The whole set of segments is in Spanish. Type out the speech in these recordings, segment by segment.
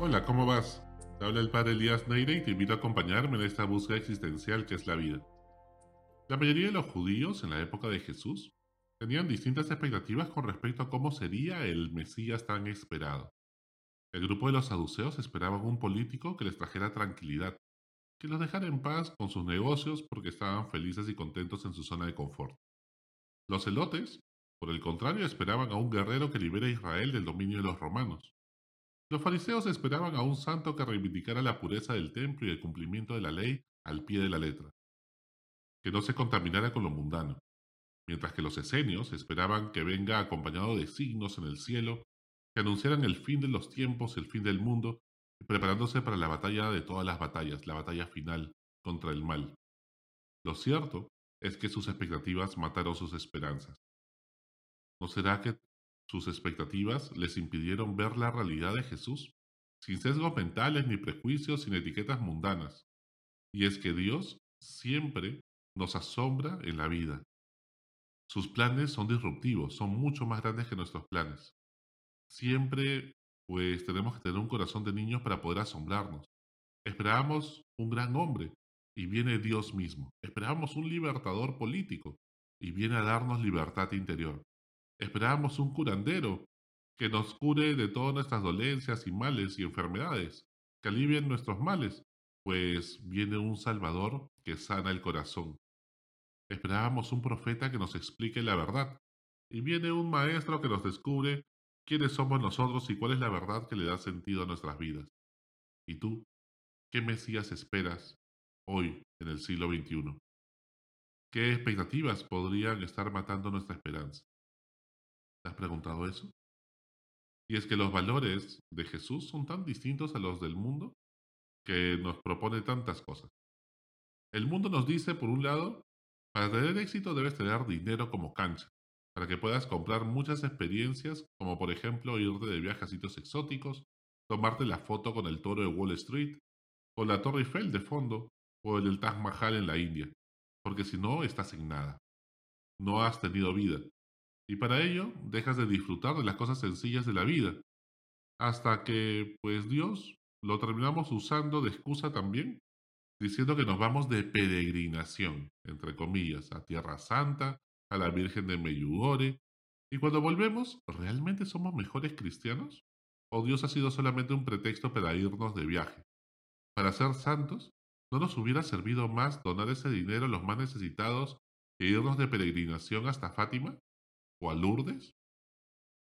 Hola, ¿cómo vas? Te habla el padre Elías Neire y te invito a acompañarme en esta búsqueda existencial que es la vida. La mayoría de los judíos en la época de Jesús tenían distintas expectativas con respecto a cómo sería el Mesías tan esperado. El grupo de los saduceos esperaban un político que les trajera tranquilidad, que los dejara en paz con sus negocios porque estaban felices y contentos en su zona de confort. Los celotes, por el contrario, esperaban a un guerrero que libere a Israel del dominio de los romanos. Los fariseos esperaban a un santo que reivindicara la pureza del templo y el cumplimiento de la ley al pie de la letra, que no se contaminara con lo mundano, mientras que los esenios esperaban que venga acompañado de signos en el cielo que anunciaran el fin de los tiempos, el fin del mundo, preparándose para la batalla de todas las batallas, la batalla final contra el mal. Lo cierto es que sus expectativas mataron sus esperanzas. ¿No será que sus expectativas les impidieron ver la realidad de Jesús, sin sesgos mentales ni prejuicios, sin etiquetas mundanas. Y es que Dios siempre nos asombra en la vida. Sus planes son disruptivos, son mucho más grandes que nuestros planes. Siempre, pues, tenemos que tener un corazón de niños para poder asombrarnos. Esperábamos un gran hombre y viene Dios mismo. Esperábamos un libertador político y viene a darnos libertad interior. Esperábamos un curandero que nos cure de todas nuestras dolencias y males y enfermedades, que alivien nuestros males, pues viene un Salvador que sana el corazón. Esperábamos un profeta que nos explique la verdad, y viene un maestro que nos descubre quiénes somos nosotros y cuál es la verdad que le da sentido a nuestras vidas. ¿Y tú? ¿Qué Mesías esperas hoy en el siglo XXI? ¿Qué expectativas podrían estar matando nuestra esperanza? Has preguntado eso? Y es que los valores de Jesús son tan distintos a los del mundo que nos propone tantas cosas. El mundo nos dice, por un lado, para tener éxito debes tener dinero como cancha, para que puedas comprar muchas experiencias, como por ejemplo irte de viajes a sitios exóticos, tomarte la foto con el toro de Wall Street, o la Torre Eiffel de fondo, o el Taj Mahal en la India, porque si no estás en nada. No has tenido vida, y para ello dejas de disfrutar de las cosas sencillas de la vida, hasta que, pues Dios, lo terminamos usando de excusa también, diciendo que nos vamos de peregrinación, entre comillas, a Tierra Santa, a la Virgen de Meyugore, y cuando volvemos, ¿realmente somos mejores cristianos? ¿O Dios ha sido solamente un pretexto para irnos de viaje? Para ser santos, ¿no nos hubiera servido más donar ese dinero a los más necesitados que irnos de peregrinación hasta Fátima? O a Lourdes?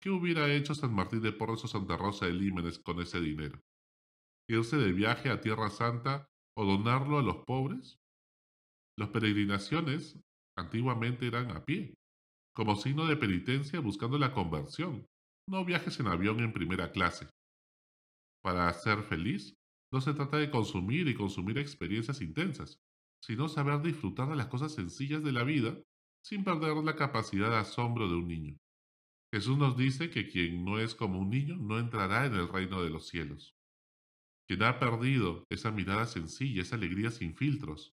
¿Qué hubiera hecho San Martín de Porres o Santa Rosa de Límenes con ese dinero? ¿Irse de viaje a Tierra Santa o donarlo a los pobres? Las peregrinaciones antiguamente eran a pie, como signo de penitencia buscando la conversión, no viajes en avión en primera clase. Para ser feliz, no se trata de consumir y consumir experiencias intensas, sino saber disfrutar de las cosas sencillas de la vida sin perder la capacidad de asombro de un niño. Jesús nos dice que quien no es como un niño no entrará en el reino de los cielos. Quien ha perdido esa mirada sencilla, esa alegría sin filtros,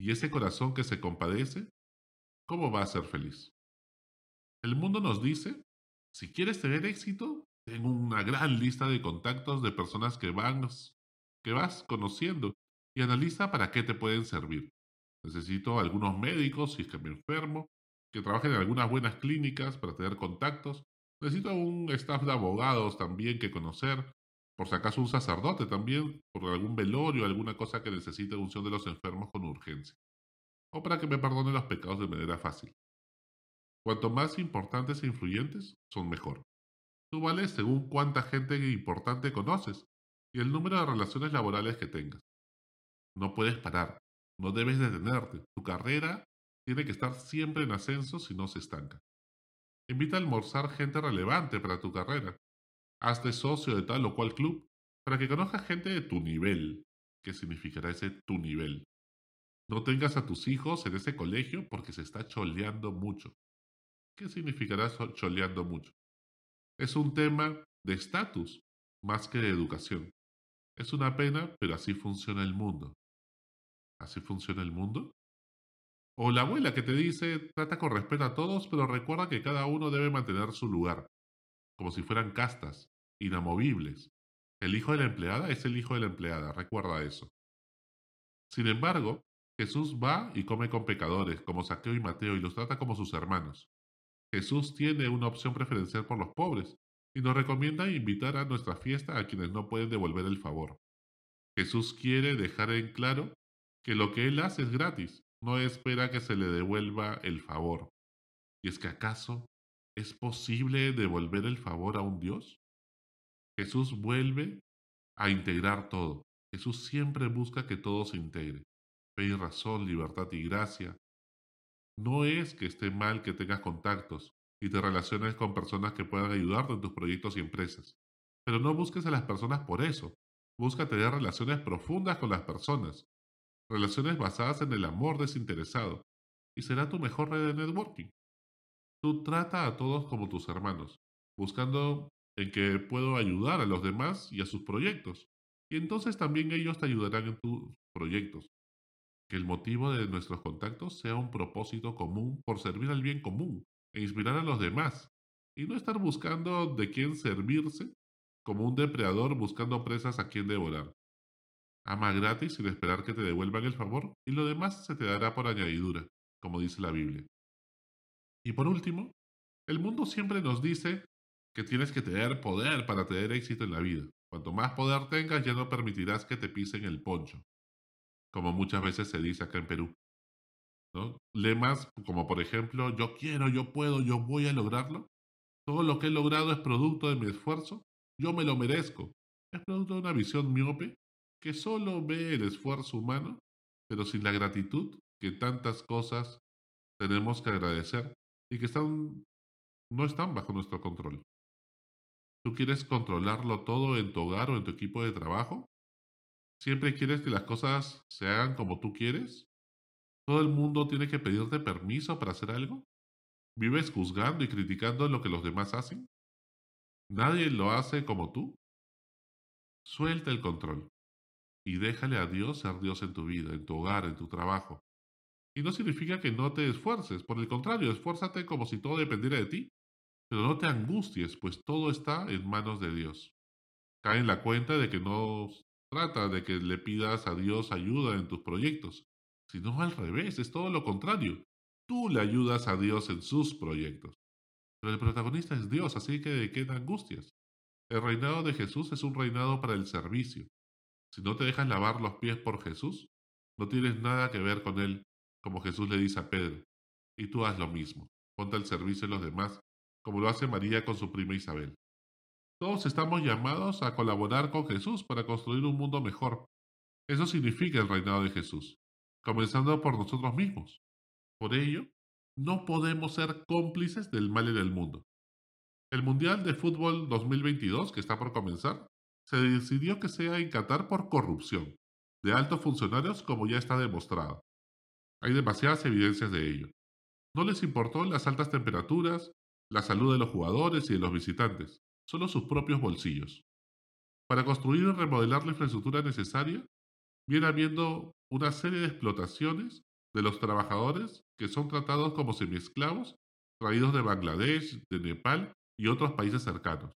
y ese corazón que se compadece, ¿cómo va a ser feliz? El mundo nos dice, si quieres tener éxito, ten una gran lista de contactos de personas que, que vas conociendo y analiza para qué te pueden servir. Necesito algunos médicos si es que me enfermo, que trabajen en algunas buenas clínicas para tener contactos. Necesito un staff de abogados también que conocer, por si acaso un sacerdote también, por algún velorio, alguna cosa que necesite unción de los enfermos con urgencia. O para que me perdone los pecados de manera fácil. Cuanto más importantes e influyentes, son mejor. Tú vales según cuánta gente importante conoces y el número de relaciones laborales que tengas. No puedes parar, no debes detenerte. Tu carrera tiene que estar siempre en ascenso si no se estanca. Invita a almorzar gente relevante para tu carrera. Hazte socio de tal o cual club para que conozcas gente de tu nivel. ¿Qué significará ese tu nivel? No tengas a tus hijos en ese colegio porque se está choleando mucho. ¿Qué significará choleando mucho? Es un tema de estatus más que de educación. Es una pena, pero así funciona el mundo. ¿Así funciona el mundo? O la abuela que te dice, trata con respeto a todos, pero recuerda que cada uno debe mantener su lugar, como si fueran castas, inamovibles. El hijo de la empleada es el hijo de la empleada, recuerda eso. Sin embargo, Jesús va y come con pecadores, como Saqueo y Mateo, y los trata como sus hermanos. Jesús tiene una opción preferencial por los pobres, y nos recomienda invitar a nuestra fiesta a quienes no pueden devolver el favor. Jesús quiere dejar en claro que lo que Él hace es gratis, no espera que se le devuelva el favor. ¿Y es que acaso es posible devolver el favor a un Dios? Jesús vuelve a integrar todo. Jesús siempre busca que todo se integre. Fe y razón, libertad y gracia. No es que esté mal que tengas contactos y te relaciones con personas que puedan ayudarte en tus proyectos y empresas. Pero no busques a las personas por eso. Busca tener relaciones profundas con las personas. Relaciones basadas en el amor desinteresado. Y será tu mejor red de networking. Tú trata a todos como tus hermanos, buscando en que puedo ayudar a los demás y a sus proyectos. Y entonces también ellos te ayudarán en tus proyectos. Que el motivo de nuestros contactos sea un propósito común por servir al bien común e inspirar a los demás, y no estar buscando de quién servirse como un depredador buscando presas a quien devorar. Ama gratis sin esperar que te devuelvan el favor y lo demás se te dará por añadidura, como dice la Biblia. Y por último, el mundo siempre nos dice que tienes que tener poder para tener éxito en la vida. Cuanto más poder tengas, ya no permitirás que te pisen el poncho, como muchas veces se dice acá en Perú. Lemas como por ejemplo, yo quiero, yo puedo, yo voy a lograrlo. Todo lo que he logrado es producto de mi esfuerzo, yo me lo merezco. Es producto de una visión miope que solo ve el esfuerzo humano, pero sin la gratitud que tantas cosas tenemos que agradecer y que están, no están bajo nuestro control. ¿Tú quieres controlarlo todo en tu hogar o en tu equipo de trabajo? ¿Siempre quieres que las cosas se hagan como tú quieres? ¿Todo el mundo tiene que pedirte permiso para hacer algo? ¿Vives juzgando y criticando lo que los demás hacen? ¿Nadie lo hace como tú? Suelta el control y déjale a Dios ser Dios en tu vida, en tu hogar, en tu trabajo. Y no significa que no te esfuerces, por el contrario, esfuérzate como si todo dependiera de ti. Pero no te angusties, pues todo está en manos de Dios. Cae en la cuenta de que no trata de que le pidas a Dios ayuda en tus proyectos, sino al revés, es todo lo contrario. Tú le ayudas a Dios en sus proyectos. Pero el protagonista es Dios, así que ¿de qué angustias? El reinado de Jesús es un reinado para el servicio. Si no te dejas lavar los pies por Jesús, no tienes nada que ver con Él, como Jesús le dice a Pedro. Y tú haz lo mismo, ponte al servicio de los demás, como lo hace María con su prima Isabel. Todos estamos llamados a colaborar con Jesús para construir un mundo mejor. Eso significa el reinado de Jesús comenzando por nosotros mismos. Por ello, no podemos ser cómplices del mal en el mundo. El Mundial de Fútbol 2022, que está por comenzar, se decidió que sea en Qatar por corrupción de altos funcionarios como ya está demostrado. Hay demasiadas evidencias de ello. No les importó las altas temperaturas, la salud de los jugadores y de los visitantes, solo sus propios bolsillos. Para construir y remodelar la infraestructura necesaria, viene habiendo una serie de explotaciones de los trabajadores que son tratados como semiesclavos traídos de Bangladesh, de Nepal y otros países cercanos.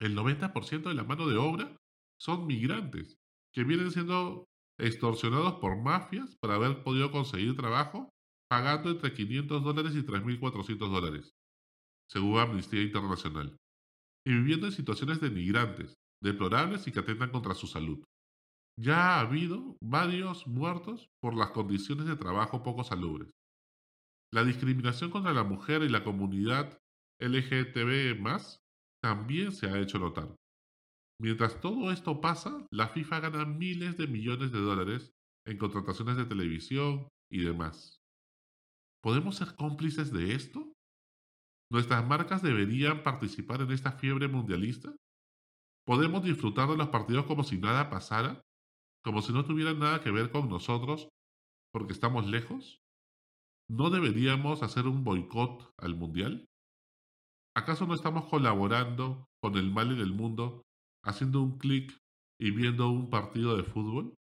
El 90% de la mano de obra son migrantes que vienen siendo extorsionados por mafias para haber podido conseguir trabajo pagando entre 500 dólares y 3.400 dólares, según Amnistía Internacional, y viviendo en situaciones de migrantes, deplorables y que atentan contra su salud. Ya ha habido varios muertos por las condiciones de trabajo poco salubres. La discriminación contra la mujer y la comunidad LGTB también se ha hecho notar. Mientras todo esto pasa, la FIFA gana miles de millones de dólares en contrataciones de televisión y demás. ¿Podemos ser cómplices de esto? ¿Nuestras marcas deberían participar en esta fiebre mundialista? ¿Podemos disfrutar de los partidos como si nada pasara? como si no tuvieran nada que ver con nosotros porque estamos lejos? ¿No deberíamos hacer un boicot al Mundial? ¿Acaso no estamos colaborando con el mal en el mundo haciendo un clic y viendo un partido de fútbol?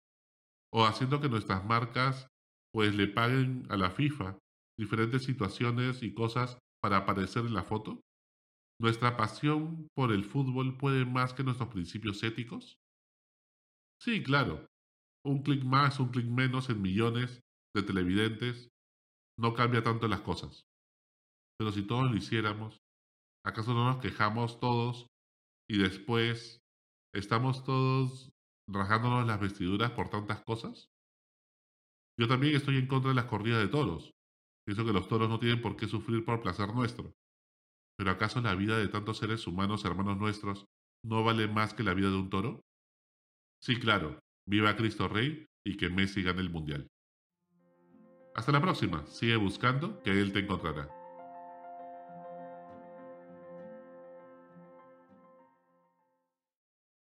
¿O haciendo que nuestras marcas pues le paguen a la FIFA diferentes situaciones y cosas para aparecer en la foto? ¿Nuestra pasión por el fútbol puede más que nuestros principios éticos? Sí, claro. Un clic más, un clic menos en millones de televidentes no cambia tanto las cosas. Pero si todos lo hiciéramos, ¿acaso no nos quejamos todos y después estamos todos rajándonos las vestiduras por tantas cosas? Yo también estoy en contra de las corridas de toros. Pienso que los toros no tienen por qué sufrir por placer nuestro. Pero ¿acaso la vida de tantos seres humanos, hermanos nuestros, no vale más que la vida de un toro? Sí, claro, viva Cristo Rey y que Messi gane el Mundial. Hasta la próxima, sigue buscando que Él te encontrará.